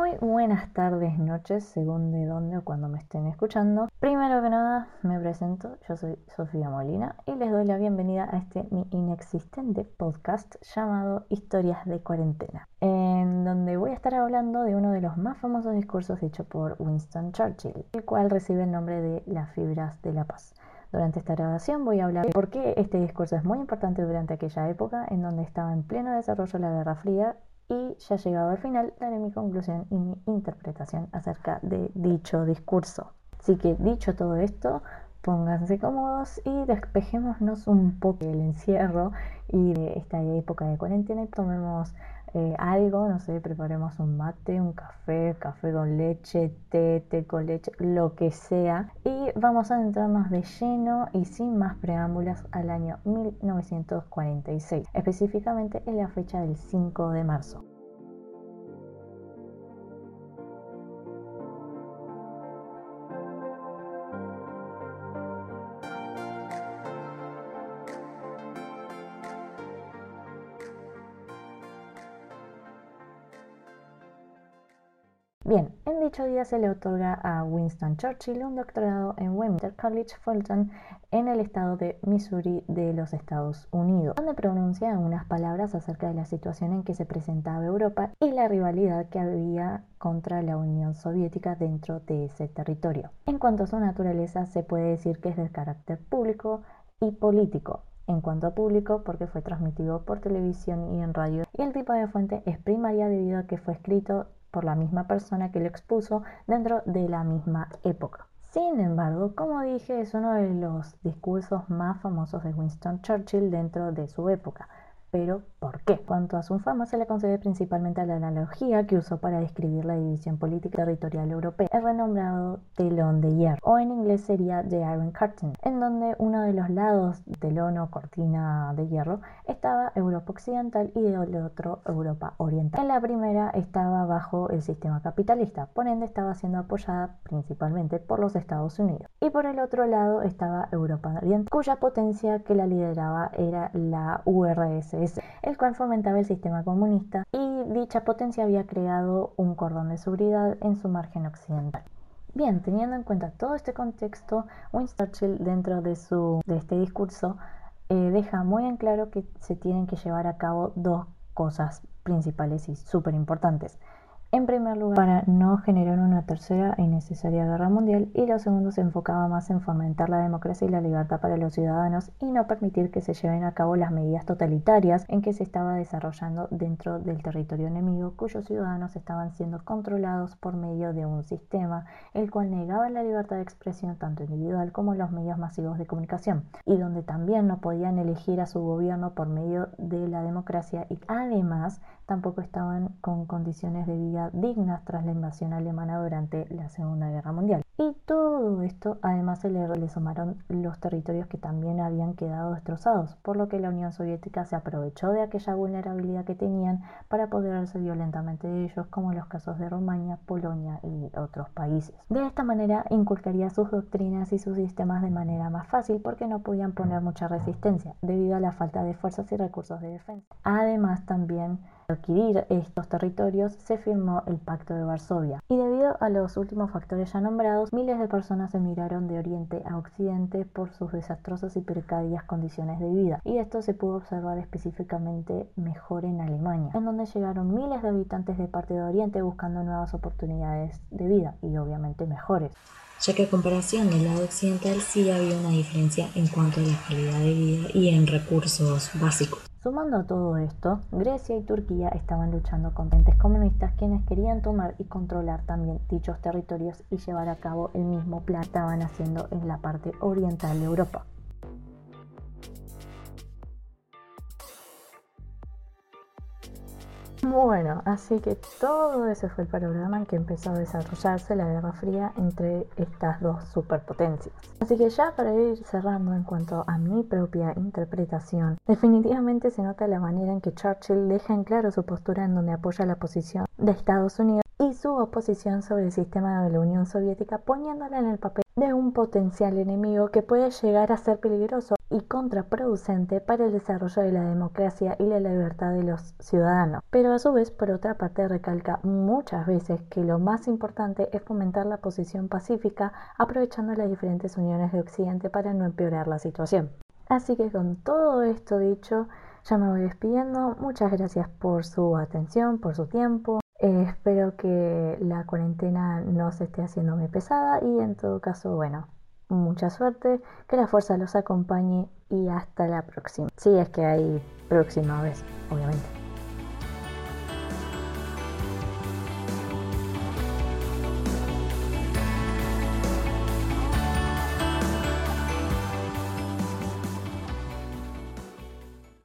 Muy buenas tardes, noches, según de dónde o cuando me estén escuchando. Primero que nada, me presento, yo soy Sofía Molina y les doy la bienvenida a este mi inexistente podcast llamado Historias de Cuarentena, en donde voy a estar hablando de uno de los más famosos discursos dicho por Winston Churchill, el cual recibe el nombre de Las fibras de la paz. Durante esta grabación voy a hablar de por qué este discurso es muy importante durante aquella época en donde estaba en pleno desarrollo la Guerra Fría y ya llegado al final daré mi conclusión y mi interpretación acerca de dicho discurso. Así que dicho todo esto, pónganse cómodos y despejémonos un poco del encierro y de esta época de cuarentena y tomemos eh, algo, no sé, preparemos un mate, un café, café con leche, té, té con leche, lo que sea. Y vamos a adentrarnos de lleno y sin más preámbulos al año 1946, específicamente en la fecha del 5 de marzo. Bien, en dicho día se le otorga a Winston Churchill un doctorado en Westminster College, Fulton, en el estado de Missouri de los Estados Unidos, donde pronuncia unas palabras acerca de la situación en que se presentaba Europa y la rivalidad que había contra la Unión Soviética dentro de ese territorio. En cuanto a su naturaleza, se puede decir que es de carácter público y político, en cuanto a público porque fue transmitido por televisión y en radio y el tipo de fuente es primaria debido a que fue escrito por la misma persona que lo expuso dentro de la misma época. Sin embargo, como dije, es uno de los discursos más famosos de Winston Churchill dentro de su época, pero ¿por qué? Cuanto a su fama se le concede principalmente a la analogía que usó para describir la división política territorial europea, el renombrado telón de hierro, o en inglés sería The Iron Curtain, en donde uno de los lados telón o cortina de hierro estaba Europa Occidental y del otro Europa Oriental. En la primera estaba bajo el sistema capitalista, por ende estaba siendo apoyada principalmente por los Estados Unidos. Y por el otro lado estaba Europa Oriental, cuya potencia que la lideraba era la URSS el cual fomentaba el sistema comunista y dicha potencia había creado un cordón de seguridad en su margen occidental. Bien, teniendo en cuenta todo este contexto, Winston Churchill dentro de, su, de este discurso eh, deja muy en claro que se tienen que llevar a cabo dos cosas principales y súper importantes. En primer lugar, para no generar una tercera e innecesaria guerra mundial, y lo segundo se enfocaba más en fomentar la democracia y la libertad para los ciudadanos y no permitir que se lleven a cabo las medidas totalitarias en que se estaba desarrollando dentro del territorio enemigo, cuyos ciudadanos estaban siendo controlados por medio de un sistema el cual negaba la libertad de expresión tanto individual como los medios masivos de comunicación, y donde también no podían elegir a su gobierno por medio de la democracia y además tampoco estaban con condiciones de vida dignas tras la invasión alemana durante la Segunda Guerra Mundial. Y todo esto además se le, le, sumaron los territorios que también habían quedado destrozados, por lo que la Unión Soviética se aprovechó de aquella vulnerabilidad que tenían para apoderarse violentamente de ellos, como en los casos de Rumania, Polonia y otros países. De esta manera inculcaría sus doctrinas y sus sistemas de manera más fácil porque no podían poner mucha resistencia debido a la falta de fuerzas y recursos de defensa. Además también adquirir estos territorios se firmó el Pacto de Varsovia. Y debido a los últimos factores ya nombrados, miles de personas emigraron de Oriente a Occidente por sus desastrosas y precarias condiciones de vida. Y esto se pudo observar específicamente mejor en Alemania, en donde llegaron miles de habitantes de parte de Oriente buscando nuevas oportunidades de vida y obviamente mejores. Ya que a comparación del lado occidental sí había una diferencia en cuanto a la calidad de vida y en recursos básicos. Sumando a todo esto, Grecia y Turquía estaban luchando con entes comunistas quienes querían tomar y controlar también dichos territorios y llevar a cabo el mismo plan que estaban haciendo en la parte oriental de Europa. Bueno, así que todo ese fue el panorama en que empezó a desarrollarse la Guerra Fría entre estas dos superpotencias. Así que ya para ir cerrando en cuanto a mi propia interpretación, definitivamente se nota la manera en que Churchill deja en claro su postura en donde apoya la posición de Estados Unidos y su oposición sobre el sistema de la Unión Soviética poniéndola en el papel de un potencial enemigo que puede llegar a ser peligroso y contraproducente para el desarrollo de la democracia y la libertad de los ciudadanos. Pero a su vez, por otra parte, recalca muchas veces que lo más importante es fomentar la posición pacífica, aprovechando las diferentes uniones de Occidente para no empeorar la situación. Así que con todo esto dicho, ya me voy despidiendo. Muchas gracias por su atención, por su tiempo. Eh, espero que la cuarentena no se esté haciendo muy pesada y en todo caso, bueno, mucha suerte, que la fuerza los acompañe y hasta la próxima. Si es que hay próxima vez, obviamente.